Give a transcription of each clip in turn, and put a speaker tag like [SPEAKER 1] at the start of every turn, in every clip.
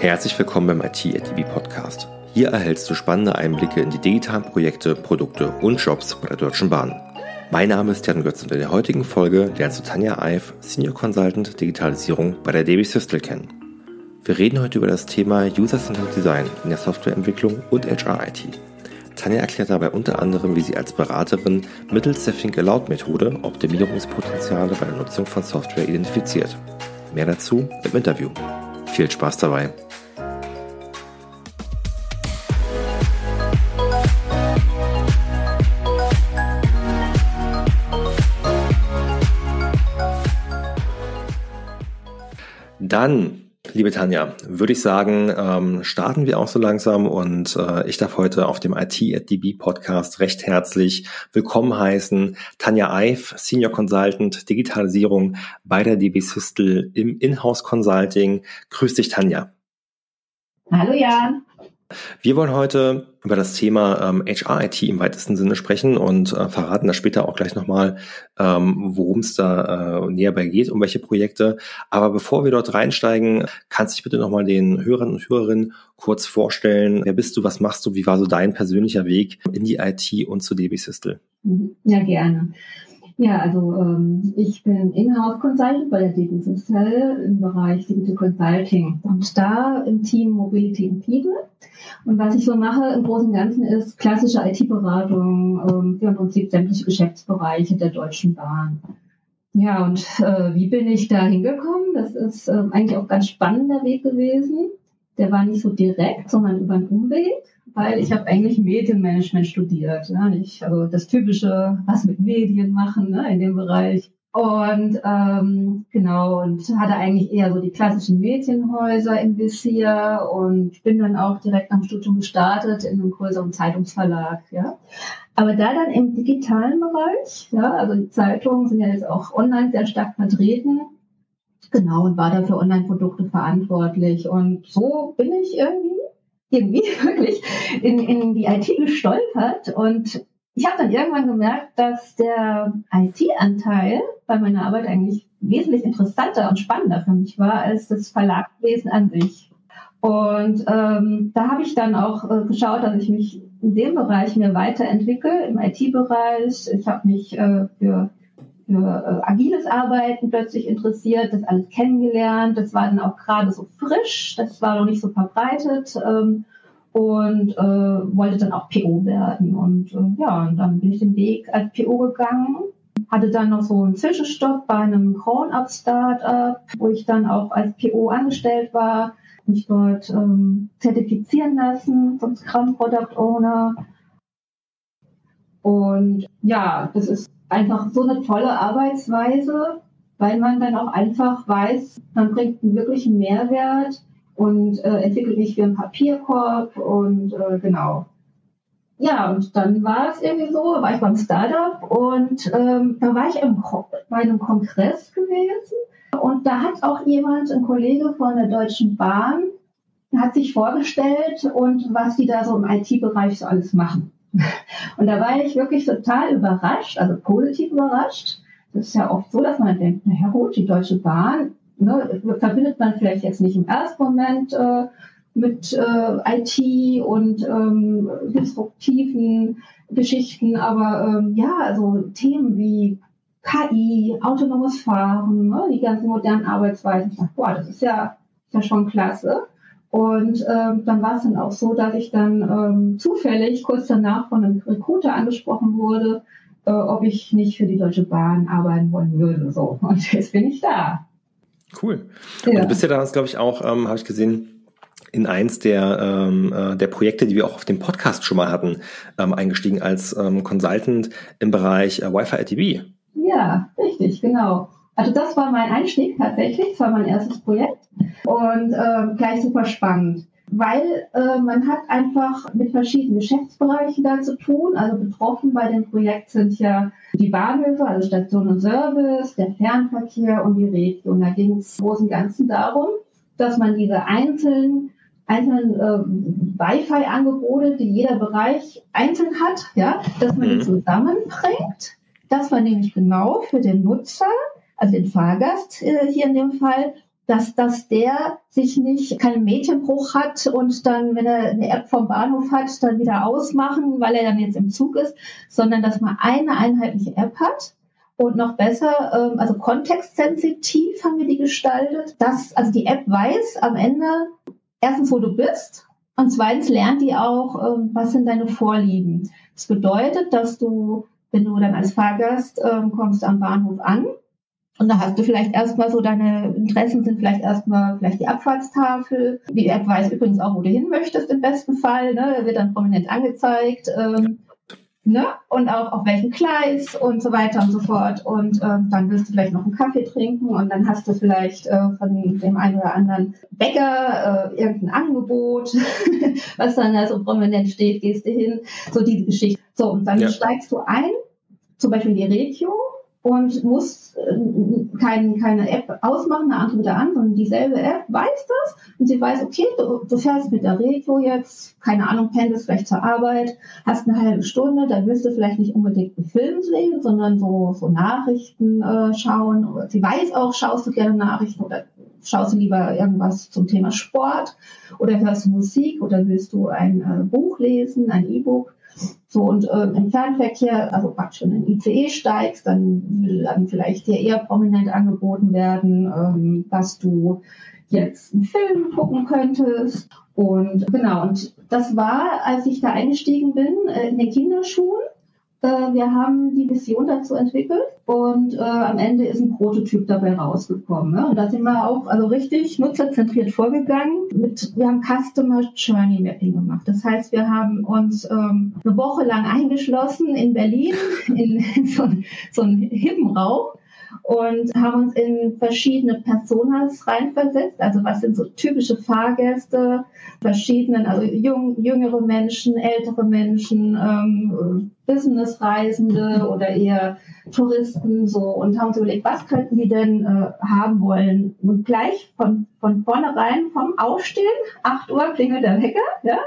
[SPEAKER 1] Herzlich willkommen beim IT-ATB Podcast. Hier erhältst du spannende Einblicke in die digitalen Projekte, Produkte und Jobs bei der Deutschen Bahn. Mein Name ist Jan Götz und in der heutigen Folge lernst du Tanja Eif, Senior Consultant Digitalisierung bei der DB Systel kennen. Wir reden heute über das Thema User-Centered Design in der Softwareentwicklung und HR-IT. Tanja erklärt dabei unter anderem, wie sie als Beraterin mittels der Think Aloud Methode Optimierungspotenziale bei der Nutzung von Software identifiziert. Mehr dazu im Interview. Viel Spaß dabei! Dann Liebe Tanja, würde ich sagen, ähm, starten wir auch so langsam und äh, ich darf heute auf dem IT at DB Podcast recht herzlich willkommen heißen. Tanja Eif, Senior Consultant Digitalisierung bei der DB Systel im Inhouse Consulting. Grüß dich, Tanja.
[SPEAKER 2] Hallo Jan.
[SPEAKER 1] Wir wollen heute über das Thema ähm, HR-IT im weitesten Sinne sprechen und äh, verraten da später auch gleich nochmal, ähm, worum es da äh, näher bei geht, um welche Projekte. Aber bevor wir dort reinsteigen, kannst du dich bitte nochmal den Hörern und Hörerinnen kurz vorstellen. Wer bist du, was machst du, wie war so dein persönlicher Weg in die IT und zu DB Systel?
[SPEAKER 2] Mhm. Ja, gerne. Ja, also ähm, ich bin Inhouse Consultant bei der DB Systel im Bereich Digital Consulting und da im Team Mobility and People. Und was ich so mache im Großen und Ganzen ist klassische IT-Beratung ähm, für im Prinzip sämtliche Geschäftsbereiche der Deutschen Bahn. Ja, und äh, wie bin ich da hingekommen? Das ist äh, eigentlich auch ein ganz spannender Weg gewesen. Der war nicht so direkt, sondern über einen Umweg weil ich habe eigentlich Medienmanagement studiert. Ja, nicht, also das typische, was mit Medien machen ne, in dem Bereich. Und ähm, genau, und hatte eigentlich eher so die klassischen Medienhäuser im Visier und bin dann auch direkt dem Studium gestartet in einem größeren Zeitungsverlag. Ja. Aber da dann im digitalen Bereich, ja, also die Zeitungen sind ja jetzt auch online sehr stark vertreten, genau, und war da für Online-Produkte verantwortlich. Und so bin ich irgendwie irgendwie wirklich in, in die IT gestolpert und ich habe dann irgendwann gemerkt, dass der IT-Anteil bei meiner Arbeit eigentlich wesentlich interessanter und spannender für mich war als das Verlagswesen an sich. Und ähm, da habe ich dann auch äh, geschaut, dass ich mich in dem Bereich mir weiterentwickle, im IT-Bereich. Ich habe mich äh, für, für äh, agiles Arbeiten plötzlich interessiert, das alles kennengelernt. Das war dann auch gerade so frisch, das war noch nicht so verbreitet. Ähm, und äh, wollte dann auch PO werden. Und äh, ja, und dann bin ich den Weg als PO gegangen, hatte dann noch so einen Zwischenstopp bei einem Grown-Up-Startup, wo ich dann auch als PO angestellt war, mich dort ähm, zertifizieren lassen zum Scrum Product Owner. Und ja, das ist einfach so eine tolle Arbeitsweise, weil man dann auch einfach weiß, man bringt einen wirklichen Mehrwert und äh, entwickelt mich für einen Papierkorb und äh, genau. Ja, und dann war es irgendwie so, war ich beim Startup und ähm, da war ich im, bei einem Kongress gewesen und da hat auch jemand, ein Kollege von der Deutschen Bahn, hat sich vorgestellt und was die da so im IT-Bereich so alles machen. Und da war ich wirklich total überrascht, also positiv überrascht. Das ist ja oft so, dass man denkt, naja gut, die Deutsche Bahn, ne, verbindet man vielleicht jetzt nicht im ersten Moment äh, mit äh, IT und ähm, disruptiven Geschichten, aber ähm, ja, also Themen wie KI, autonomes Fahren, ne, die ganzen modernen Arbeitsweisen, ich dachte, boah, das ist ja, ist ja schon klasse. Und ähm, dann war es dann auch so, dass ich dann ähm, zufällig kurz danach von einem Recruiter angesprochen wurde, äh, ob ich nicht für die Deutsche Bahn arbeiten wollen würde. So. Und jetzt bin ich da.
[SPEAKER 1] Cool. Ja. Und du bist ja damals, glaube ich, auch, ähm, habe ich gesehen, in eins der, ähm, äh, der Projekte, die wir auch auf dem Podcast schon mal hatten, ähm, eingestiegen als ähm, Consultant im Bereich äh, Wi-Fi ITV.
[SPEAKER 2] Ja, richtig, genau. Also das war mein Einstieg tatsächlich, das war mein erstes Projekt und äh, gleich super spannend weil äh, man hat einfach mit verschiedenen Geschäftsbereichen da zu tun. Also betroffen bei dem Projekt sind ja die Bahnhöfe, also Station und Service, der Fernverkehr und die Region. Da ging es im Großen und Ganzen darum, dass man diese einzelnen einzelnen äh, Wi-Fi-Angebote, die jeder Bereich einzeln hat, ja, dass man die mhm. zusammenbringt. Das war nämlich genau für den Nutzer, also den Fahrgast äh, hier in dem Fall, dass, dass der sich nicht keinen Mädchenbruch hat und dann, wenn er eine App vom Bahnhof hat, dann wieder ausmachen, weil er dann jetzt im Zug ist, sondern dass man eine einheitliche App hat. Und noch besser, ähm, also kontextsensitiv haben wir die gestaltet, dass also die App weiß am Ende erstens, wo du bist und zweitens lernt die auch, ähm, was sind deine Vorlieben. Das bedeutet, dass du, wenn du dann als Fahrgast ähm, kommst am Bahnhof an, und da hast du vielleicht erstmal so deine Interessen sind vielleicht erstmal vielleicht die Abfahrtstafel. Die App weiß übrigens auch, wo du hin möchtest im besten Fall. Ne? Wird dann prominent angezeigt. Ähm, ne? Und auch auf welchem Gleis und so weiter und so fort. Und ähm, dann willst du vielleicht noch einen Kaffee trinken und dann hast du vielleicht äh, von dem einen oder anderen Bäcker äh, irgendein Angebot, was dann da so prominent steht, gehst du hin. So diese Geschichte. So, und dann ja. steigst du ein, zum Beispiel in die Regio und muss äh, kein, keine App ausmachen, eine andere wieder an, sondern dieselbe App weiß das und sie weiß, okay, du, du fährst mit der Regio jetzt, keine Ahnung, pendelst vielleicht zur Arbeit, hast eine halbe Stunde, da willst du vielleicht nicht unbedingt einen Film sehen, sondern so, so Nachrichten äh, schauen. Sie weiß auch, schaust du gerne Nachrichten oder schaust du lieber irgendwas zum Thema Sport oder hörst du Musik oder willst du ein äh, Buch lesen, ein E-Book. So, und ähm, im Fernverkehr, also praktisch in den ICE steigst, dann will dann vielleicht dir eher prominent angeboten werden, ähm, dass du jetzt einen Film gucken könntest. Und genau, und das war, als ich da eingestiegen bin, äh, in den Kinderschuhen. Äh, wir haben die Vision dazu entwickelt und äh, am Ende ist ein Prototyp dabei rausgekommen. Ne? Und da sind wir auch also richtig nutzerzentriert vorgegangen. Mit, wir haben Customer Journey Mapping gemacht. Das heißt, wir haben uns ähm, eine Woche lang eingeschlossen in Berlin in, in so, so einen hippen Raum und haben uns in verschiedene Personas reinversetzt. Also was sind so typische Fahrgäste, verschiedenen, also jung, jüngere Menschen, ältere Menschen, ähm, Businessreisende oder eher Touristen so und haben uns überlegt, was könnten die denn äh, haben wollen? Und gleich von, von vornherein vom Aufstehen, 8 Uhr klingelt der Wecker, ja,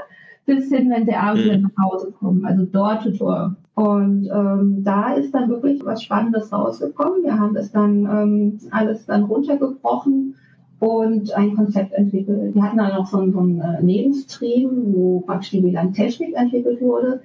[SPEAKER 2] bis hin, wenn der Abend wieder nach Hause kommt, also Door to Door. Und ähm, da ist dann wirklich was Spannendes rausgekommen. Wir haben das dann ähm, alles dann runtergebrochen und ein Konzept entwickelt. Wir hatten dann noch so einen, so einen äh, Nebenstream, wo praktisch die WLAN-Technik entwickelt wurde.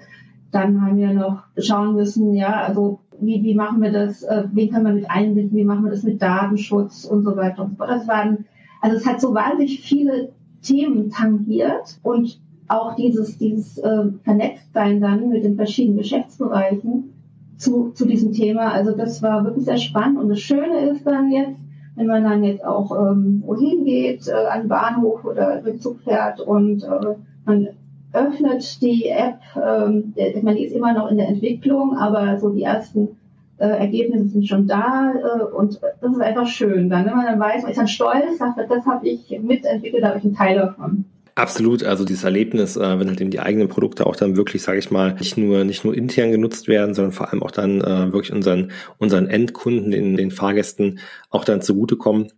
[SPEAKER 2] Dann haben wir noch schauen müssen, ja, also wie, wie machen wir das, äh, wen können wir mit einbinden, wie machen wir das mit Datenschutz und so weiter und so fort. Das waren, also es hat so wahnsinnig viele Themen tangiert und auch dieses, dieses äh, Vernetztsein dann mit den verschiedenen Geschäftsbereichen zu, zu diesem Thema. Also das war wirklich sehr spannend. Und das Schöne ist dann jetzt, wenn man dann jetzt auch ähm, wohin geht, äh, an Bahnhof oder mit Zug fährt und äh, man öffnet die App, ähm, ich meine, die ist immer noch in der Entwicklung, aber so die ersten äh, Ergebnisse sind schon da äh, und das ist einfach schön. Dann, wenn man dann weiß, man ist dann stolz, sagt, das habe ich mitentwickelt, da habe ich einen Teil davon.
[SPEAKER 1] Absolut, also dieses Erlebnis, äh, wenn halt eben die eigenen Produkte auch dann wirklich, sage ich mal, nicht nur nicht nur intern genutzt werden, sondern vor allem auch dann äh, wirklich unseren unseren Endkunden, den, den Fahrgästen auch dann zugutekommen.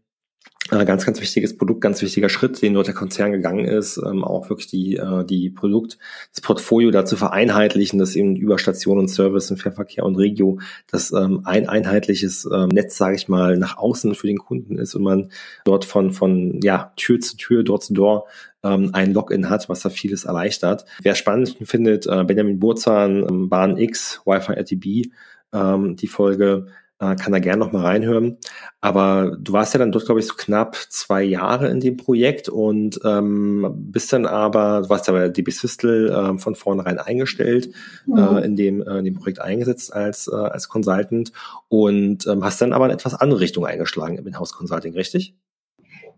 [SPEAKER 1] Äh, ganz, ganz wichtiges Produkt, ganz wichtiger Schritt, den dort der Konzern gegangen ist, ähm, auch wirklich die, äh, die Produkt, das Portfolio dazu vereinheitlichen, dass eben über Station und Service und Fährverkehr und Regio das ähm, ein einheitliches ähm, Netz, sage ich mal, nach außen für den Kunden ist und man dort von, von ja, Tür zu Tür, Door zu Door ähm, ein Login hat, was da vieles erleichtert. Wer spannend findet, äh, Benjamin Burzahn, ähm, Bahn X, Wi-Fi RTB, ähm, die Folge, äh, kann da gerne noch mal reinhören. Aber du warst ja dann dort, glaube ich, so knapp zwei Jahre in dem Projekt und ähm, bist dann aber, du warst ja bei DB Systel äh, von vornherein eingestellt, mhm. äh, in, dem, äh, in dem Projekt eingesetzt als, äh, als Consultant und ähm, hast dann aber in etwas andere Richtung eingeschlagen im Inhouse Consulting, richtig?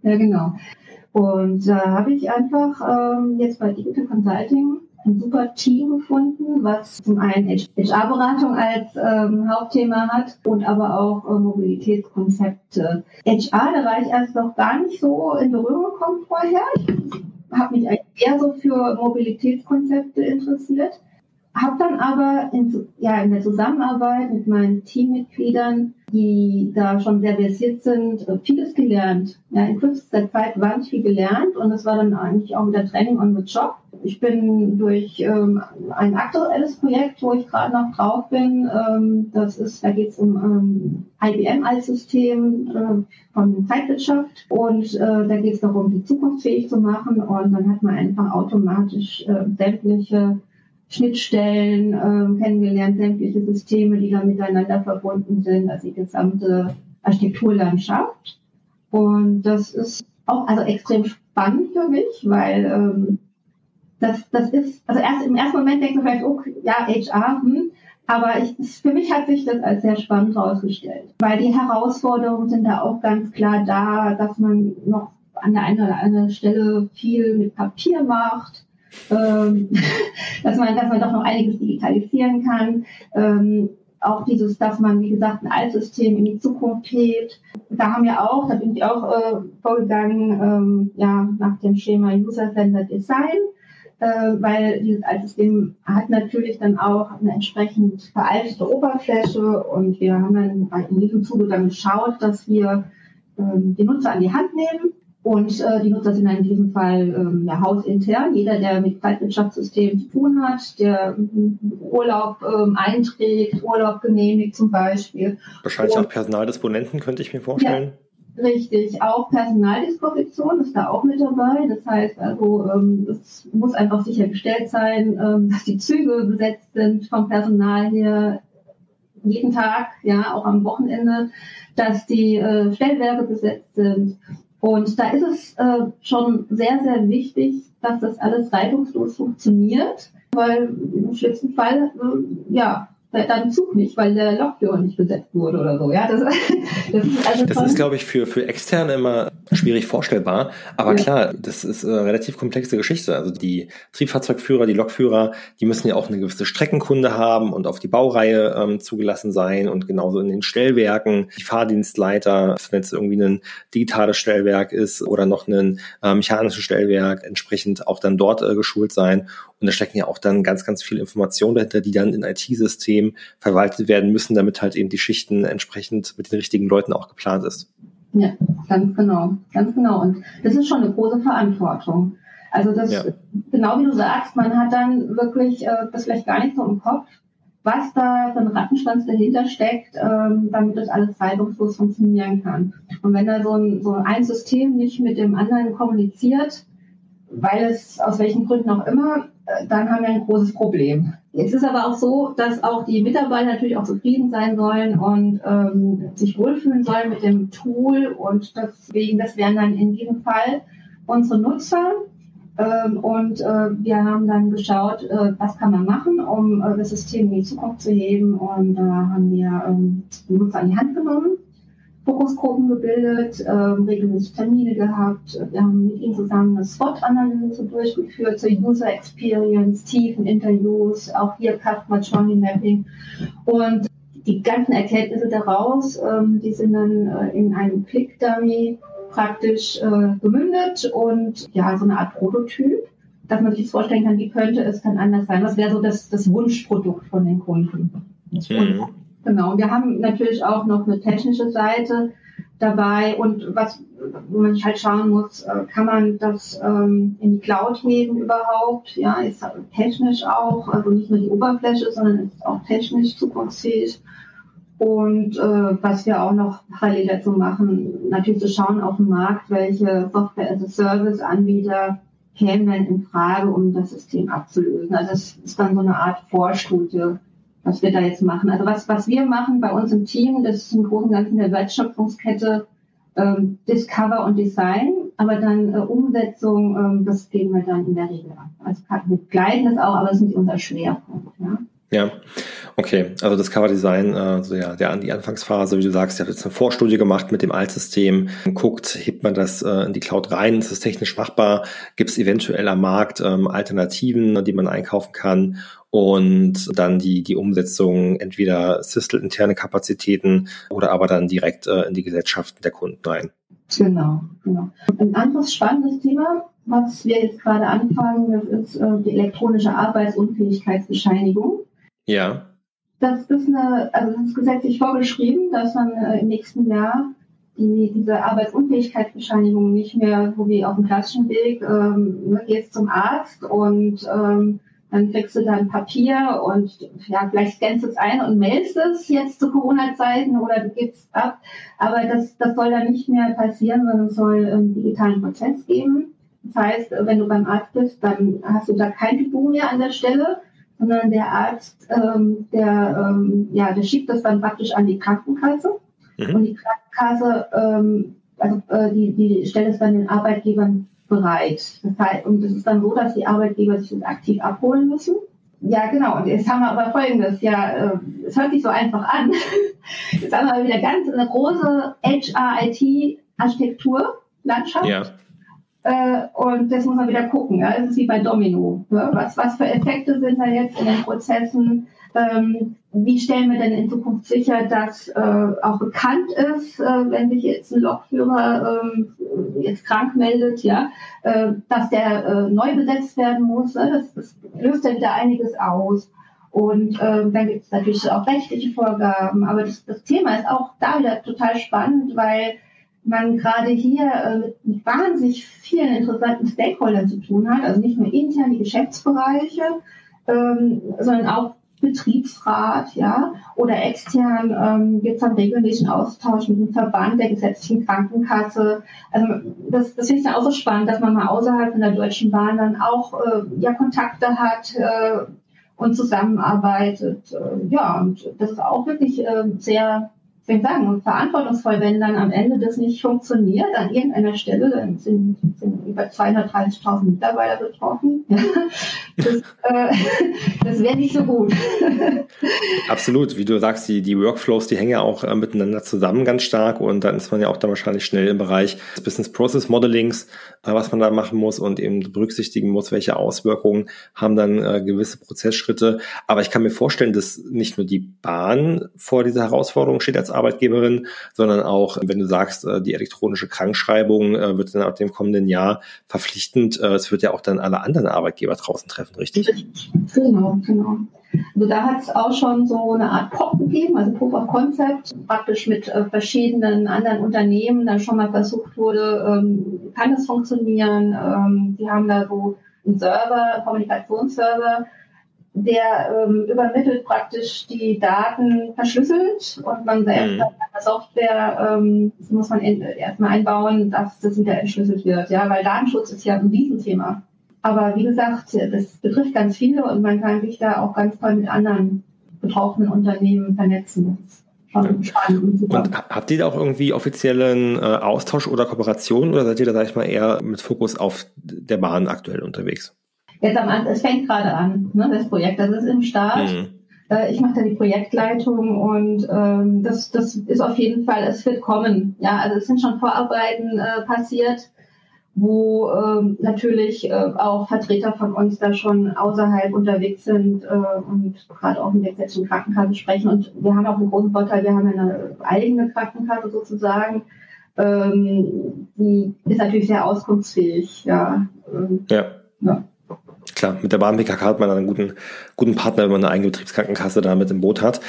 [SPEAKER 2] Ja, genau. Und da habe ich einfach ähm, jetzt bei Digital Consulting ein super Team gefunden, was zum einen HR-Beratung als ähm, Hauptthema hat und aber auch äh, Mobilitätskonzepte. HR, da war ich erst noch gar nicht so in Berührung gekommen vorher. Ich habe mich eigentlich eher so für Mobilitätskonzepte interessiert, habe dann aber in, ja, in der Zusammenarbeit mit meinen Teammitgliedern, die da schon sehr versiert sind, äh, vieles gelernt. Ja, in kürzester Zeit wahnsinnig viel gelernt und das war dann eigentlich auch wieder Training on the Job ich bin durch ähm, ein aktuelles Projekt, wo ich gerade noch drauf bin, ähm, das ist, da geht es um ähm, IBM als System äh, von Zeitwirtschaft und äh, da geht es darum, die zukunftsfähig zu machen und dann hat man einfach automatisch äh, sämtliche Schnittstellen äh, kennengelernt, sämtliche Systeme, die da miteinander verbunden sind, also die gesamte Architekturlandschaft. Und das ist auch also extrem spannend für mich, weil ähm, das, das ist, also erst im ersten Moment denkt man vielleicht, oh, ja, HR, hm, aber ich, für mich hat sich das als sehr spannend herausgestellt, weil die Herausforderungen sind da auch ganz klar da, dass man noch an der einen oder anderen Stelle viel mit Papier macht, ähm, dass man, dass man doch noch einiges digitalisieren kann. Ähm, auch dieses, dass man, wie gesagt, ein Altsystem in die Zukunft hebt. Da haben wir auch, da bin ich auch äh, vorgegangen, ähm, ja, nach dem Schema User-Centered Design, weil dieses Altsystem hat natürlich dann auch eine entsprechend veraltete Oberfläche und wir haben dann in diesem Zuge dann geschaut, dass wir ähm, die Nutzer an die Hand nehmen und äh, die Nutzer sind in diesem Fall ähm, ja, hausintern. Jeder, der mit Zeitwirtschaftssystemen zu tun hat, der Urlaub ähm, einträgt, Urlaub genehmigt zum Beispiel.
[SPEAKER 1] Wahrscheinlich und, auch Personaldisponenten, könnte ich mir vorstellen.
[SPEAKER 2] Ja, richtig, auch Personaldisposition ist da auch mit dabei. Das heißt also, ähm, es muss einfach sichergestellt sein, ähm, dass die Züge besetzt sind vom Personal her jeden Tag, ja, auch am Wochenende, dass die äh, Stellwerke besetzt sind und da ist es äh, schon sehr, sehr wichtig, dass das alles reibungslos funktioniert, weil im schlimmsten Fall, äh, ja, dann Zug nicht, weil der Lokführer nicht besetzt wurde oder so. Ja, das,
[SPEAKER 1] das ist, also das ist glaube ich, für, für Externe immer schwierig vorstellbar. Aber ja. klar, das ist eine relativ komplexe Geschichte. Also die Triebfahrzeugführer, die Lokführer, die müssen ja auch eine gewisse Streckenkunde haben und auf die Baureihe ähm, zugelassen sein und genauso in den Stellwerken. Die Fahrdienstleiter, wenn es irgendwie ein digitales Stellwerk ist oder noch ein äh, mechanisches Stellwerk, entsprechend auch dann dort äh, geschult sein. Und da stecken ja auch dann ganz, ganz viele Informationen dahinter, die dann in IT-Systemen verwaltet werden müssen, damit halt eben die Schichten entsprechend mit den richtigen Leuten auch geplant ist.
[SPEAKER 2] Ja, ganz genau, ganz genau. Und das ist schon eine große Verantwortung. Also das, ja. genau wie du sagst, man hat dann wirklich äh, das vielleicht gar nicht so im Kopf, was da für ein Rattenschwanz dahinter steckt, ähm, damit das alles reibungslos funktionieren kann. Und wenn da so ein, so ein System nicht mit dem anderen kommuniziert, weil es aus welchen Gründen auch immer, dann haben wir ein großes Problem. Jetzt ist aber auch so, dass auch die Mitarbeiter natürlich auch zufrieden sein sollen und ähm, sich wohlfühlen sollen mit dem Tool und deswegen, das wären dann in diesem Fall unsere Nutzer. Ähm, und äh, wir haben dann geschaut, äh, was kann man machen, um äh, das System in die Zukunft zu heben und da haben wir ähm, die Nutzer an die Hand genommen Fokusgruppen gebildet, ähm, regelmäßig Termine gehabt. Wir haben mit ihnen zusammen eine SWOT-Analyse durchgeführt zur User Experience, tiefen Interviews, auch hier Customer Journey Mapping. Und die ganzen Erkenntnisse daraus, ähm, die sind dann äh, in einem Click-Dummy praktisch äh, gemündet und ja, so eine Art Prototyp, dass man sich vorstellen kann, wie könnte es dann anders sein? Was wäre so das, das Wunschprodukt von den Kunden? Mhm. Genau, wir haben natürlich auch noch eine technische Seite dabei und was wo man halt schauen muss, äh, kann man das ähm, in die Cloud heben überhaupt? Ja, ist technisch auch, also nicht nur die Oberfläche, sondern ist auch technisch zukunftsfähig. Und äh, was wir auch noch parallel dazu machen, natürlich zu schauen auf dem Markt, welche Software-as-a-Service-Anbieter kämen denn in Frage, um das System abzulösen. Also das ist dann so eine Art Vorstudie was wir da jetzt machen. Also was, was wir machen bei uns im Team, das ist im Großen und Ganzen der Wertschöpfungskette ähm, Discover und Design, aber dann äh, Umsetzung, ähm, das gehen wir dann in der Regel an. Also wir begleiten das auch, aber das ist nicht unser Schwerpunkt. Ja.
[SPEAKER 1] Ja, okay. Also das Cover Design, äh, so ja, der, die Anfangsphase, wie du sagst, ihr habt jetzt eine Vorstudie gemacht mit dem Altsystem, guckt, hebt man das äh, in die Cloud rein, ist es technisch machbar, gibt es eventuell am Markt ähm, Alternativen, die man einkaufen kann und dann die, die Umsetzung entweder Systel-interne Kapazitäten oder aber dann direkt äh, in die Gesellschaften der Kunden rein.
[SPEAKER 2] Genau, genau. Ein anderes spannendes Thema, was wir jetzt gerade anfangen, das ist äh, die elektronische Arbeitsunfähigkeitsbescheinigung.
[SPEAKER 1] Ja.
[SPEAKER 2] Das ist eine, also das ist gesetzlich vorgeschrieben, dass man äh, im nächsten Jahr die, diese Arbeitsunfähigkeitsbescheinigung nicht mehr so wie auf dem klassischen Weg, ähm, gehst zum Arzt und ähm, dann kriegst du dann Papier und ja, vielleicht scannst du es ein und meldest es jetzt zu Corona-Zeiten oder du gibst ab. Aber das, das soll dann nicht mehr passieren, sondern es soll einen digitalen Prozess geben. Das heißt, wenn du beim Arzt bist, dann hast du da kein Du mehr an der Stelle, sondern der Arzt, ähm, der, ähm, ja, der schiebt das dann praktisch an die Krankenkasse. Mhm. Und die Krankenkasse, ähm, also äh, die, die stellt es dann den Arbeitgebern bereit. Das heißt, und es ist dann so, dass die Arbeitgeber sich das aktiv abholen müssen. Ja, genau. Und jetzt haben wir aber Folgendes. Ja, äh, es hört sich so einfach an. Jetzt haben wir wieder ganz eine große HR-IT-Architektur-Landschaft. Ja. Äh, und das muss man wieder gucken. Ja? Das ist wie bei Domino. Ja? Was, was für Effekte sind da jetzt in den Prozessen? Ähm, wie stellen wir denn in Zukunft sicher, dass äh, auch bekannt ist, äh, wenn sich jetzt ein Lokführer äh, jetzt krank meldet, ja, äh, dass der äh, neu besetzt werden muss. Ne? Das, das löst ja wieder einiges aus. Und äh, dann gibt es natürlich auch rechtliche Vorgaben. Aber das, das Thema ist auch da wieder total spannend, weil man gerade hier äh, mit, wahnsinnig vielen interessanten Stakeholdern zu tun hat. Also nicht nur intern die Geschäftsbereiche, ähm, sondern auch Betriebsrat, ja, oder extern ähm, gibt es einen regelmäßigen Austausch mit dem Verband der gesetzlichen Krankenkasse. Also das, das finde ich dann auch so spannend, dass man mal außerhalb von der Deutschen Bahn dann auch äh, ja Kontakte hat äh, und zusammenarbeitet. Äh, ja, und das ist auch wirklich äh, sehr soll sagen, verantwortungsvoll, wenn dann am Ende das nicht funktioniert an irgendeiner Stelle, dann sind, sind über 230.000 Mitarbeiter betroffen. das, äh, das wäre nicht so gut.
[SPEAKER 1] Absolut, wie du sagst, die, die Workflows, die hängen ja auch äh, miteinander zusammen ganz stark und dann ist man ja auch dann wahrscheinlich schnell im Bereich des Business Process Modelings, äh, was man da machen muss und eben berücksichtigen muss, welche Auswirkungen haben dann äh, gewisse Prozessschritte. Aber ich kann mir vorstellen, dass nicht nur die Bahn vor dieser Herausforderung steht als Arbeitgeberin, sondern auch, wenn du sagst, äh, die elektronische Krankschreibung äh, wird dann ab dem kommenden Jahr verpflichtend. Äh, es wird ja auch dann alle anderen Arbeitgeber draußen treffen, richtig?
[SPEAKER 2] Genau, genau. Also da hat es auch schon so eine Art POP gegeben, also Proof of Concept, praktisch mit verschiedenen anderen Unternehmen dann schon mal versucht wurde, ähm, kann es funktionieren. Ähm, die haben da so einen Server, einen Kommunikationsserver, der ähm, übermittelt praktisch die Daten verschlüsselt und man selbst mhm. hat eine Software, ähm, das muss man erstmal einbauen, dass das wieder entschlüsselt wird, ja, weil Datenschutz ist ja ein Riesenthema. Aber wie gesagt, das betrifft ganz viele und man kann sich da auch ganz toll mit anderen betroffenen Unternehmen vernetzen.
[SPEAKER 1] Schon spannend und super. Und habt ihr da auch irgendwie offiziellen äh, Austausch oder Kooperation oder seid ihr da, sag ich mal, eher mit Fokus auf der Bahn aktuell unterwegs?
[SPEAKER 2] Jetzt am Anfang, es fängt gerade an, ne, das Projekt, das ist im Start. Mhm. Äh, ich mache da die Projektleitung und ähm, das, das ist auf jeden Fall, es wird kommen. Ja, also es sind schon Vorarbeiten äh, passiert, wo ähm, natürlich äh, auch Vertreter von uns da schon außerhalb unterwegs sind äh, und gerade auch mit der gesetzlichen Krankenkasse sprechen. Und wir haben auch einen großen Vorteil, wir haben eine eigene Krankenkasse sozusagen. Ähm, die ist natürlich sehr auskunftsfähig. Ja.
[SPEAKER 1] Ähm, ja. ja klar, mit der Bahn BKK hat man einen guten, guten Partner, wenn man eine eigene Betriebskrankenkasse da mit im Boot hat.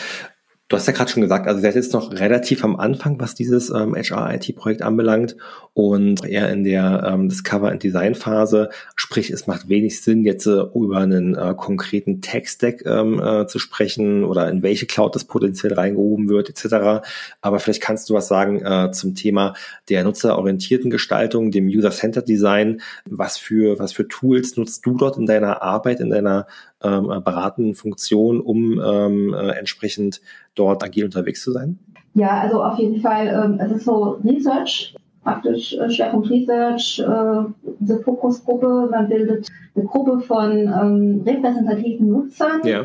[SPEAKER 1] Du hast ja gerade schon gesagt, also seid jetzt noch relativ am Anfang, was dieses ähm, HR-IT-Projekt anbelangt und eher in der ähm, Discover- and Design-Phase. Sprich, es macht wenig Sinn, jetzt äh, über einen äh, konkreten Tech-Stack ähm, äh, zu sprechen oder in welche Cloud das potenziell reingehoben wird, etc. Aber vielleicht kannst du was sagen äh, zum Thema der nutzerorientierten Gestaltung, dem User-Centered Design. Was für, was für Tools nutzt du dort in deiner Arbeit, in deiner beratenden Funktion, um ähm, äh, entsprechend dort agil unterwegs zu sein?
[SPEAKER 2] Ja, also auf jeden Fall, ähm, es ist so Research, praktisch äh, Schwerpunkt Research, äh, diese Fokusgruppe, man bildet eine Gruppe von ähm, repräsentativen Nutzern, ja.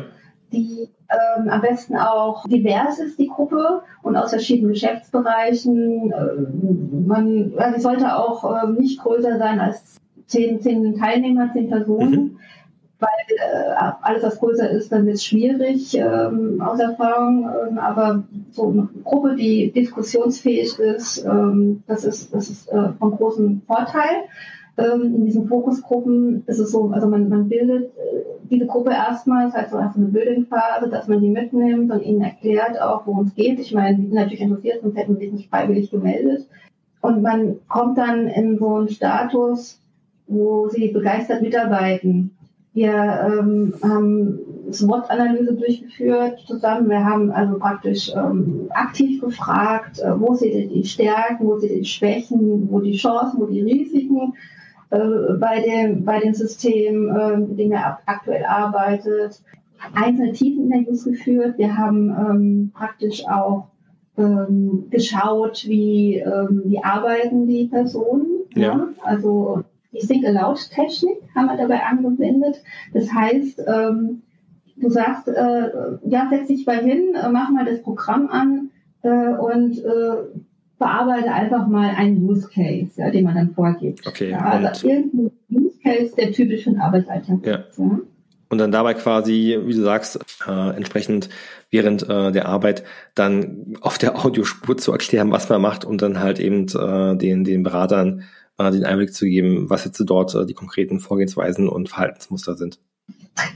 [SPEAKER 2] die ähm, am besten auch divers ist, die Gruppe und aus verschiedenen Geschäftsbereichen. Äh, man, sie sollte auch äh, nicht größer sein als zehn, zehn Teilnehmer, zehn Personen. Mhm weil äh, alles, was größer ist, dann wird es schwierig ähm, aus Erfahrung. Ähm, aber so eine Gruppe, die diskussionsfähig ist, ähm, das ist, das ist äh, von großem Vorteil. ähm, in diesen Fokusgruppen ist es so, also man, man bildet äh, diese Gruppe erstmal, das heißt so erst eine Bildungsphase, dass man die mitnimmt und ihnen erklärt auch, worum es geht. Ich meine, die sind natürlich interessiert, sonst hätten sie sich nicht freiwillig gemeldet. Und man kommt dann in so einen Status, wo sie begeistert mitarbeiten. Wir ähm, haben SWOT-Analyse durchgeführt zusammen. Wir haben also praktisch ähm, aktiv gefragt, äh, wo sind die Stärken, wo sind die Schwächen, wo die Chancen, wo die Risiken äh, bei, dem, bei dem System, äh, mit dem er aktuell arbeitet. Einzelne Tiefeninterviews geführt. Wir haben ähm, praktisch auch ähm, geschaut, wie, ähm, wie arbeiten die Personen. Ja. ja? Also die Think-Aloud-Technik haben wir dabei angewendet. Das heißt, ähm, du sagst, äh, ja, setz dich mal hin, äh, mach mal das Programm an äh, und äh, bearbeite einfach mal einen Use Case, ja, den man dann vorgibt.
[SPEAKER 1] Okay.
[SPEAKER 2] Ja, also irgendein Use Case, der typisch für den Arbeitsalltag
[SPEAKER 1] ja. ist. Ja. Und dann dabei quasi, wie du sagst, äh, entsprechend während äh, der Arbeit dann auf der Audiospur zu erklären, was man macht und dann halt eben äh, den, den Beratern äh, den Einblick zu geben, was jetzt dort äh, die konkreten Vorgehensweisen und Verhaltensmuster sind.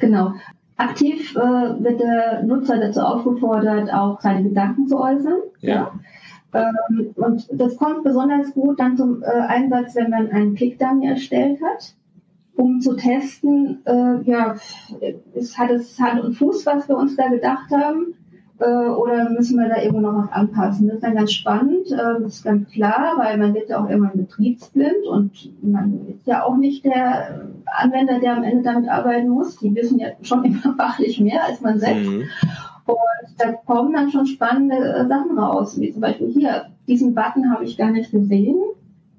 [SPEAKER 2] Genau. Aktiv äh, wird der Nutzer dazu aufgefordert, auch seine Gedanken zu äußern. Ja. ja. Ähm, und das kommt besonders gut dann zum äh, Einsatz, wenn man einen Click-Dummy erstellt hat, um zu testen, äh, ja, es hat es Hand und Fuß, was wir uns da gedacht haben oder müssen wir da irgendwo noch was anpassen? Das ist dann ganz spannend, äh, das ist ganz klar, weil man wird ja auch irgendwann betriebsblind und man ist ja auch nicht der Anwender, der am Ende damit arbeiten muss. Die wissen ja schon immer fachlich mehr als man selbst. Mhm. Und da kommen dann schon spannende äh, Sachen raus, wie zum Beispiel hier, diesen Button habe ich gar nicht gesehen.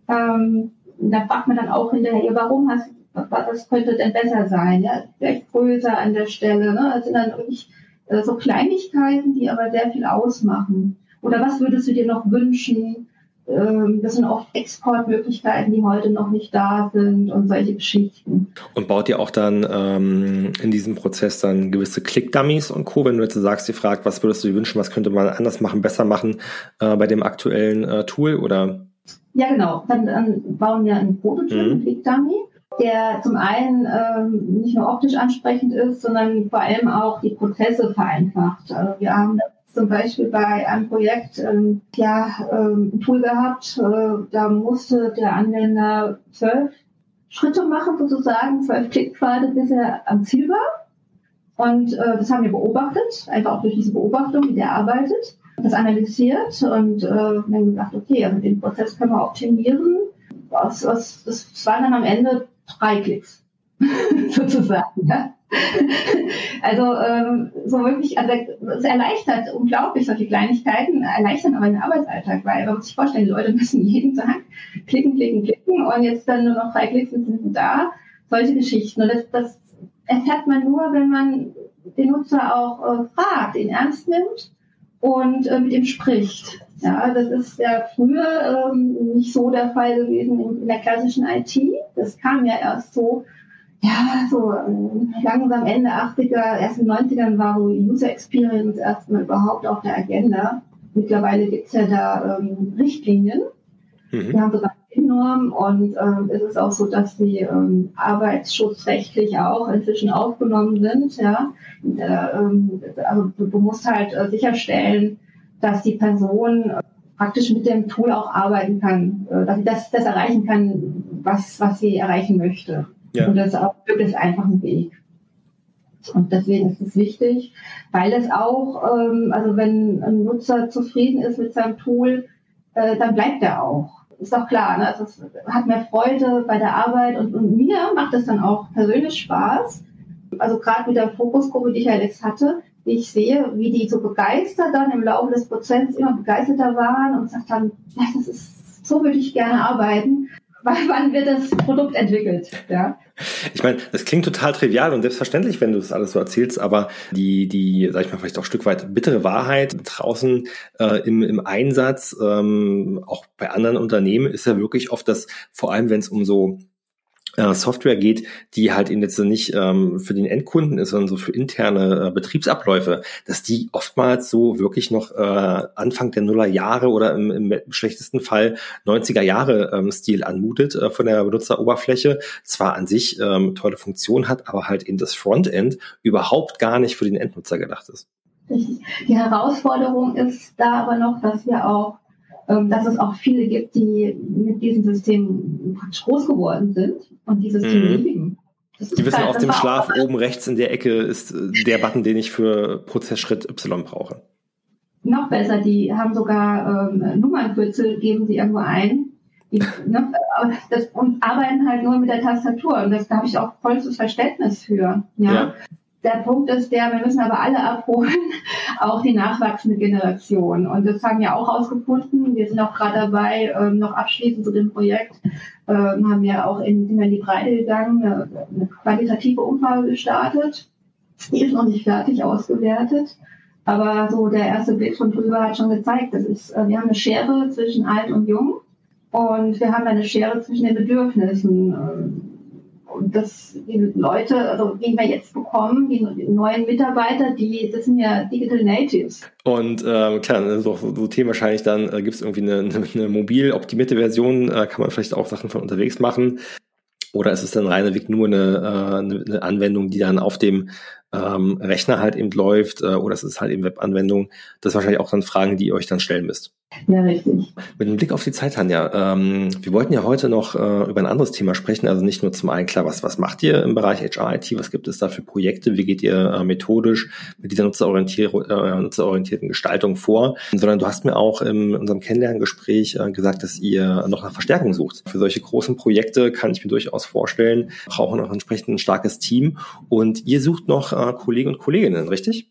[SPEAKER 2] Ähm, da fragt man dann auch hinterher, warum hast was könnte denn besser sein? Ja, vielleicht größer an der Stelle. Ne? Sind dann wirklich äh, so Kleinigkeiten, die aber sehr viel ausmachen. Oder was würdest du dir noch wünschen? Ähm, das sind oft Exportmöglichkeiten, die heute noch nicht da sind und solche Geschichten.
[SPEAKER 1] Und baut ihr auch dann ähm, in diesem Prozess dann gewisse Click-Dummies und Co., wenn du jetzt sagst, ihr fragt, was würdest du dir wünschen, was könnte man anders machen, besser machen äh, bei dem aktuellen äh, Tool oder?
[SPEAKER 2] Ja, genau. Dann, dann bauen wir einen Prototyp, mhm. einen Click-Dummy der zum einen ähm, nicht nur optisch ansprechend ist, sondern vor allem auch die Prozesse vereinfacht. Also wir haben zum Beispiel bei einem Projekt ähm, ja, ähm, ein Tool gehabt, äh, da musste der Anwender zwölf Schritte machen, sozusagen, zwölf Klickpfade, bis er am Ziel war. Und äh, das haben wir beobachtet, einfach auch durch diese Beobachtung, wie der arbeitet, das analysiert und äh, dann gesagt, okay, also den Prozess können wir optimieren. Was, was, das waren dann am Ende drei Klicks sozusagen. Ja? also ähm, so wirklich, also es erleichtert unglaublich solche Kleinigkeiten, erleichtern aber den Arbeitsalltag, weil man muss sich vorstellen, die Leute müssen jeden Tag klicken, klicken, klicken und jetzt dann nur noch drei Klicks sind da. Solche Geschichten. Und das, das erfährt man nur, wenn man den Nutzer auch äh, fragt, ihn ernst nimmt und äh, mit ihm spricht. Ja, das ist ja früher ähm, nicht so der Fall gewesen in, in, der klassischen IT. Das kam ja erst so, ja, so ähm, langsam Ende 80er, erst in 90ern war so User Experience erstmal überhaupt auf der Agenda. Mittlerweile gibt's ja da ähm, Richtlinien. Mhm. Wir haben sogar Norm und ähm, es ist auch so, dass die ähm, arbeitsschutzrechtlich auch inzwischen aufgenommen sind. Ja, äh, ähm, also du, du musst halt äh, sicherstellen, dass die Person äh, praktisch mit dem Tool auch arbeiten kann, äh, dass sie das, das erreichen kann, was, was sie erreichen möchte. Ja. Und das ist auch wirklich einfach ein Weg. Und deswegen ist es wichtig, weil es auch, ähm, also wenn ein Nutzer zufrieden ist mit seinem Tool, äh, dann bleibt er auch. Ist doch klar, ne? also es hat mehr Freude bei der Arbeit und, und mir macht es dann auch persönlich Spaß. Also gerade mit der Fokusgruppe, die ich ja jetzt hatte, ich sehe, wie die so begeistert dann im Laufe des Prozesses immer begeisterter waren und gesagt haben, ja, das ist, so würde ich gerne arbeiten. Wann wird das Produkt entwickelt? Ja.
[SPEAKER 1] Ich meine, das klingt total trivial und selbstverständlich, wenn du das alles so erzählst, aber die, die, sag ich mal, vielleicht auch ein Stück weit bittere Wahrheit draußen äh, im, im Einsatz, ähm, auch bei anderen Unternehmen, ist ja wirklich oft das, vor allem wenn es um so Software geht, die halt eben jetzt nicht ähm, für den Endkunden ist, sondern so für interne äh, Betriebsabläufe, dass die oftmals so wirklich noch äh, Anfang der Nuller Jahre oder im, im schlechtesten Fall 90er Jahre ähm, Stil anmutet äh, von der Benutzeroberfläche, zwar an sich ähm, tolle Funktion hat, aber halt in das Frontend überhaupt gar nicht für den Endnutzer gedacht ist.
[SPEAKER 2] Die Herausforderung ist da aber noch, dass wir auch dass es auch viele gibt, die mit diesem System praktisch groß geworden sind und dieses System mhm. lieben.
[SPEAKER 1] Die wissen, halt, auf dem Schlaf oben rechts in der Ecke ist äh, der Button, den ich für Prozessschritt Y brauche.
[SPEAKER 2] Noch besser, die haben sogar ähm, Nummernkürzel, geben sie irgendwo ein. Die, ne, das, und arbeiten halt nur mit der Tastatur. Und das, da habe ich auch vollstes Verständnis für. Ja? ja. Der Punkt ist der, wir müssen aber alle abholen, auch die nachwachsende Generation. Und das haben wir auch ausgefunden. Wir sind auch gerade dabei, ähm, noch abschließend zu dem Projekt, ähm, haben wir auch in, die Breite gegangen, eine, eine qualitative Umfrage gestartet. Die ist noch nicht fertig ausgewertet. Aber so der erste Blick von drüber hat schon gezeigt, das ist, äh, wir haben eine Schere zwischen alt und jung und wir haben eine Schere zwischen den Bedürfnissen und das, die Leute, also die wir jetzt bekommen, die neuen Mitarbeiter, die, das sind ja Digital Natives.
[SPEAKER 1] Und ähm, klar, so, so Themen wahrscheinlich dann, äh, gibt es irgendwie eine, eine, eine mobil optimierte Version, äh, kann man vielleicht auch Sachen von unterwegs machen. Oder ist es dann reineweg nur eine, äh, eine Anwendung, die dann auf dem ähm, Rechner halt eben läuft, äh, oder ist es halt eben Webanwendung? Das sind wahrscheinlich auch dann Fragen, die ihr euch dann stellen müsst.
[SPEAKER 2] Ja, richtig.
[SPEAKER 1] Mit dem Blick auf die Zeit, Tanja, ähm, wir wollten ja heute noch äh, über ein anderes Thema sprechen, also nicht nur zum einen klar, was, was macht ihr im Bereich HR-IT, was gibt es da für Projekte, wie geht ihr äh, methodisch mit dieser nutzerorientier äh, nutzerorientierten Gestaltung vor, sondern du hast mir auch in unserem Kennenlerngespräch äh, gesagt, dass ihr noch nach Verstärkung sucht. Für solche großen Projekte kann ich mir durchaus vorstellen, brauchen auch entsprechend ein starkes Team und ihr sucht noch äh, Kollegen und Kolleginnen, richtig?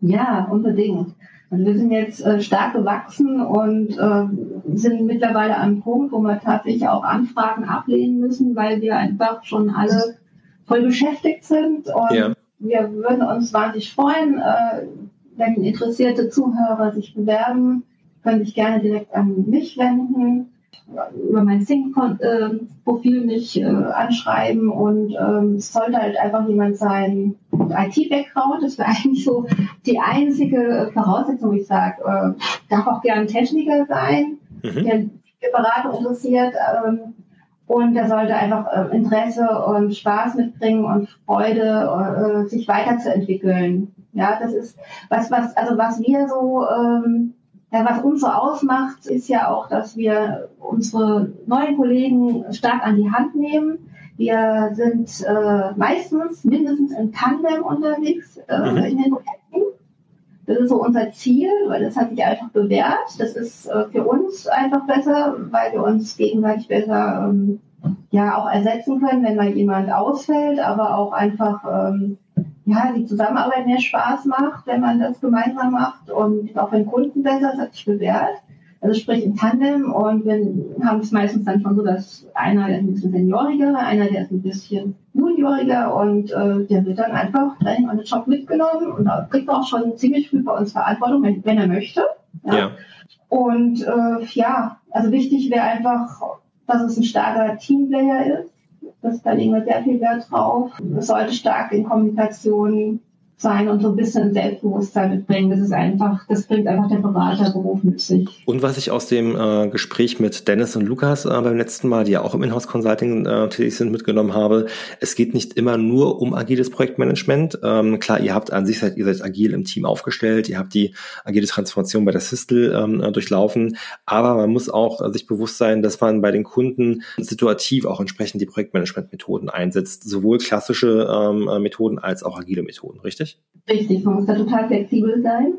[SPEAKER 2] Ja, unbedingt. Also wir sind jetzt äh, stark gewachsen und äh, sind mittlerweile an einem Punkt, wo wir tatsächlich auch Anfragen ablehnen müssen, weil wir einfach schon alle voll beschäftigt sind. Und ja. wir würden uns wahnsinnig freuen, äh, wenn interessierte Zuhörer sich bewerben, können sich gerne direkt an mich wenden über mein Sync-Profil mich äh, anschreiben und ähm, es sollte halt einfach jemand sein, IT-Background, das wäre eigentlich so die einzige Voraussetzung, ich sage, äh, darf auch gern Techniker sein, mhm. der Beratung interessiert ähm, und der sollte einfach äh, Interesse und Spaß mitbringen und Freude, äh, sich weiterzuentwickeln. Ja, das ist was, was, also was wir so ähm, ja, was uns so ausmacht, ist ja auch, dass wir unsere neuen Kollegen stark an die Hand nehmen. Wir sind äh, meistens mindestens in Tandem unterwegs äh, mhm. in den Projekten. Das ist so unser Ziel, weil das hat sich einfach bewährt. Das ist äh, für uns einfach besser, weil wir uns gegenseitig besser ähm, ja auch ersetzen können, wenn mal jemand ausfällt, aber auch einfach ähm, ja, die Zusammenarbeit mehr Spaß macht, wenn man das gemeinsam macht und auch wenn Kunden besser, das hat sich bewährt. Also sprich im Tandem und wir haben es meistens dann schon so, dass einer der ist ein bisschen senioriger, einer der ist ein bisschen junioriger und äh, der wird dann einfach in den Job mitgenommen und kriegt auch schon ziemlich früh bei uns Verantwortung, wenn, wenn er möchte. Ja. ja. Und äh, ja, also wichtig wäre einfach, dass es ein starker Teamplayer ist das, da legen wir sehr viel Wert drauf. Es sollte stark in Kommunikation sein und so ein bisschen Selbstbewusstsein mitbringen. Das ist einfach, das bringt einfach der Beraterberuf mit sich.
[SPEAKER 1] Und was ich aus dem äh, Gespräch mit Dennis und Lukas äh, beim letzten Mal, die ja auch im Inhouse Consulting äh, tätig sind, mitgenommen habe, es geht nicht immer nur um agiles Projektmanagement. Ähm, klar, ihr habt an sich seid, ihr seid agil im Team aufgestellt, ihr habt die agile Transformation bei der Sistel ähm, äh, durchlaufen, aber man muss auch sich bewusst sein, dass man bei den Kunden situativ auch entsprechend die Projektmanagement-Methoden einsetzt, sowohl klassische ähm, äh, Methoden als auch agile Methoden, richtig?
[SPEAKER 2] Richtig? man muss da total flexibel sein.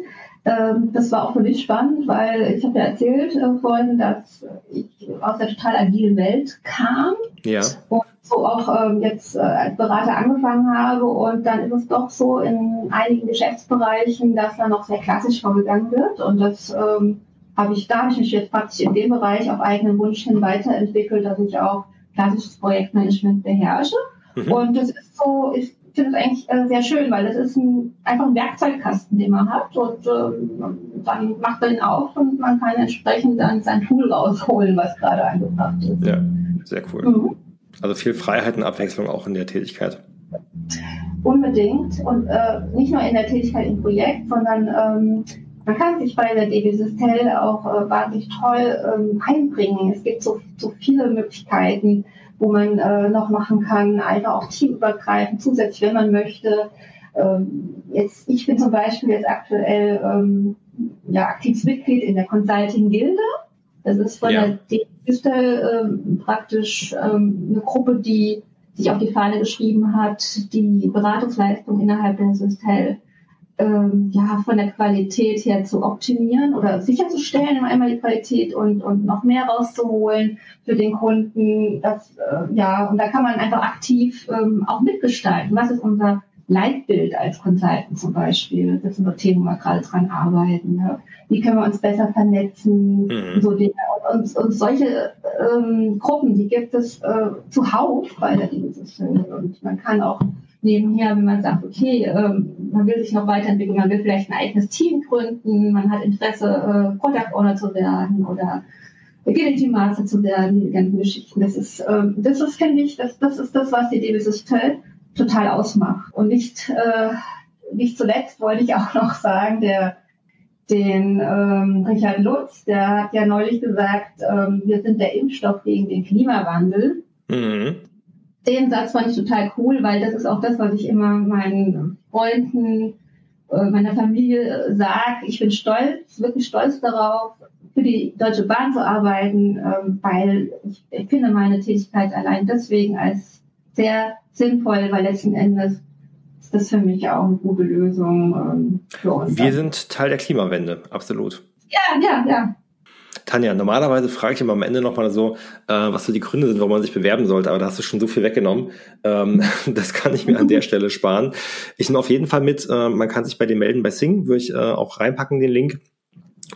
[SPEAKER 2] Ähm, das war auch für mich spannend, weil ich habe ja erzählt äh, vorhin, dass ich aus der total agilen Welt kam
[SPEAKER 1] ja.
[SPEAKER 2] und so auch ähm, jetzt äh, als Berater angefangen habe und dann ist es doch so in einigen Geschäftsbereichen, dass da noch sehr klassisch vorgegangen wird und das ähm, habe ich, da habe ich mich jetzt praktisch in dem Bereich auf eigenen Wunsch hin weiterentwickelt, dass ich auch klassisches Projektmanagement beherrsche. Mhm. Und das ist so, ich finde es eigentlich äh, sehr schön, weil das ist ein, einfach ein Werkzeugkasten, den man hat und ähm, dann macht man ihn auf und man kann entsprechend dann sein Tool rausholen, was gerade eingebracht ist.
[SPEAKER 1] Ja, sehr cool. Mhm. Also viel Freiheit und Abwechslung auch in der Tätigkeit.
[SPEAKER 2] Unbedingt. Und äh, nicht nur in der Tätigkeit im Projekt, sondern ähm, man kann sich bei der DB Systel auch äh, wahnsinnig toll ähm, einbringen. Es gibt so, so viele Möglichkeiten, wo man äh, noch machen kann, einfach auch teamübergreifend, zusätzlich, wenn man möchte. Ähm, jetzt, ich bin zum Beispiel jetzt aktuell ähm, ja, aktives Mitglied in der Consulting-Gilde. Das ist von ja. der Systel ähm, praktisch ähm, eine Gruppe, die sich auf die Fahne geschrieben hat, die Beratungsleistung innerhalb der Systel ähm, ja, von der Qualität her zu optimieren oder sicherzustellen, einmal die Qualität und, und noch mehr rauszuholen für den Kunden. Das, äh, ja, und da kann man einfach aktiv ähm, auch mitgestalten. Was ist unser Leitbild als Consultant zum Beispiel? Das sind so Themen, wo wir gerade dran arbeiten. Ja. Wie können wir uns besser vernetzen? Mhm. So Dinge. Und, und solche ähm, Gruppen, die gibt es äh, zuhauf bei der Dienstsysteme. Und man kann auch nebenher, wenn man sagt, okay, ähm, man will sich noch weiterentwickeln, man will vielleicht ein eigenes Team gründen, man hat Interesse, äh, Product Owner zu werden oder Agility Master zu werden, die ganzen Geschichten. Das ist, ähm, das ist, finde ich, das, das ist das, was die DB Systel total ausmacht. Und nicht, äh, nicht zuletzt wollte ich auch noch sagen, der den ähm, Richard Lutz, der hat ja neulich gesagt, ähm, wir sind der Impfstoff gegen den Klimawandel. Mhm den Satz fand ich total cool, weil das ist auch das, was ich immer meinen Freunden, äh, meiner Familie äh, sage. Ich bin stolz, wirklich stolz darauf, für die Deutsche Bahn zu arbeiten, ähm, weil ich, finde meine Tätigkeit allein deswegen als sehr sinnvoll, weil letzten Endes ist das für mich auch eine gute Lösung ähm, für uns.
[SPEAKER 1] Wir sind Teil der Klimawende, absolut.
[SPEAKER 2] Ja, ja, ja.
[SPEAKER 1] Tanja, normalerweise frage ich immer am Ende nochmal so, äh, was so die Gründe sind, warum man sich bewerben sollte, aber da hast du schon so viel weggenommen. Ähm, das kann ich mir an der Stelle sparen. Ich nehme auf jeden Fall mit, äh, man kann sich bei dir melden bei Sing, würde ich äh, auch reinpacken, den Link.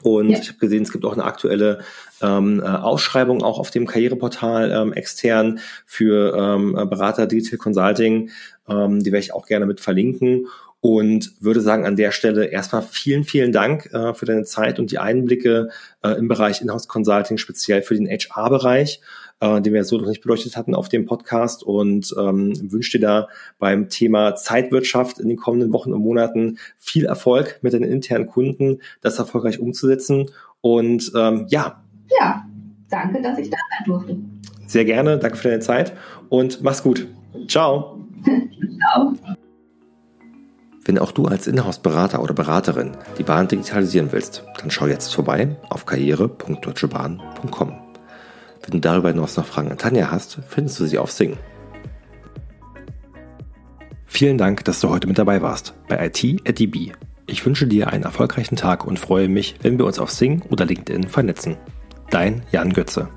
[SPEAKER 1] Und ja. ich habe gesehen, es gibt auch eine aktuelle ähm, äh, Ausschreibung auch auf dem Karriereportal ähm, extern für ähm, Berater Digital Consulting. Ähm, die werde ich auch gerne mit verlinken und würde sagen an der Stelle erstmal vielen, vielen Dank äh, für deine Zeit und die Einblicke äh, im Bereich Inhouse Consulting, speziell für den HR-Bereich, äh, den wir so noch nicht beleuchtet hatten auf dem Podcast und ähm, wünsche dir da beim Thema Zeitwirtschaft in den kommenden Wochen und Monaten viel Erfolg mit deinen internen Kunden, das erfolgreich umzusetzen und ähm, ja.
[SPEAKER 2] Ja, danke, dass ich da sein durfte.
[SPEAKER 1] Sehr gerne, danke für deine Zeit und mach's gut. Ciao. Ciao. Wenn auch du als Inhouse-Berater oder Beraterin die Bahn digitalisieren willst, dann schau jetzt vorbei auf karriere.deutschebahn.com. Wenn du darüber hinaus noch Fragen an Tanja hast, findest du sie auf Sing. Vielen Dank, dass du heute mit dabei warst bei IT at DB. Ich wünsche dir einen erfolgreichen Tag und freue mich, wenn wir uns auf Sing oder LinkedIn vernetzen. Dein Jan Götze.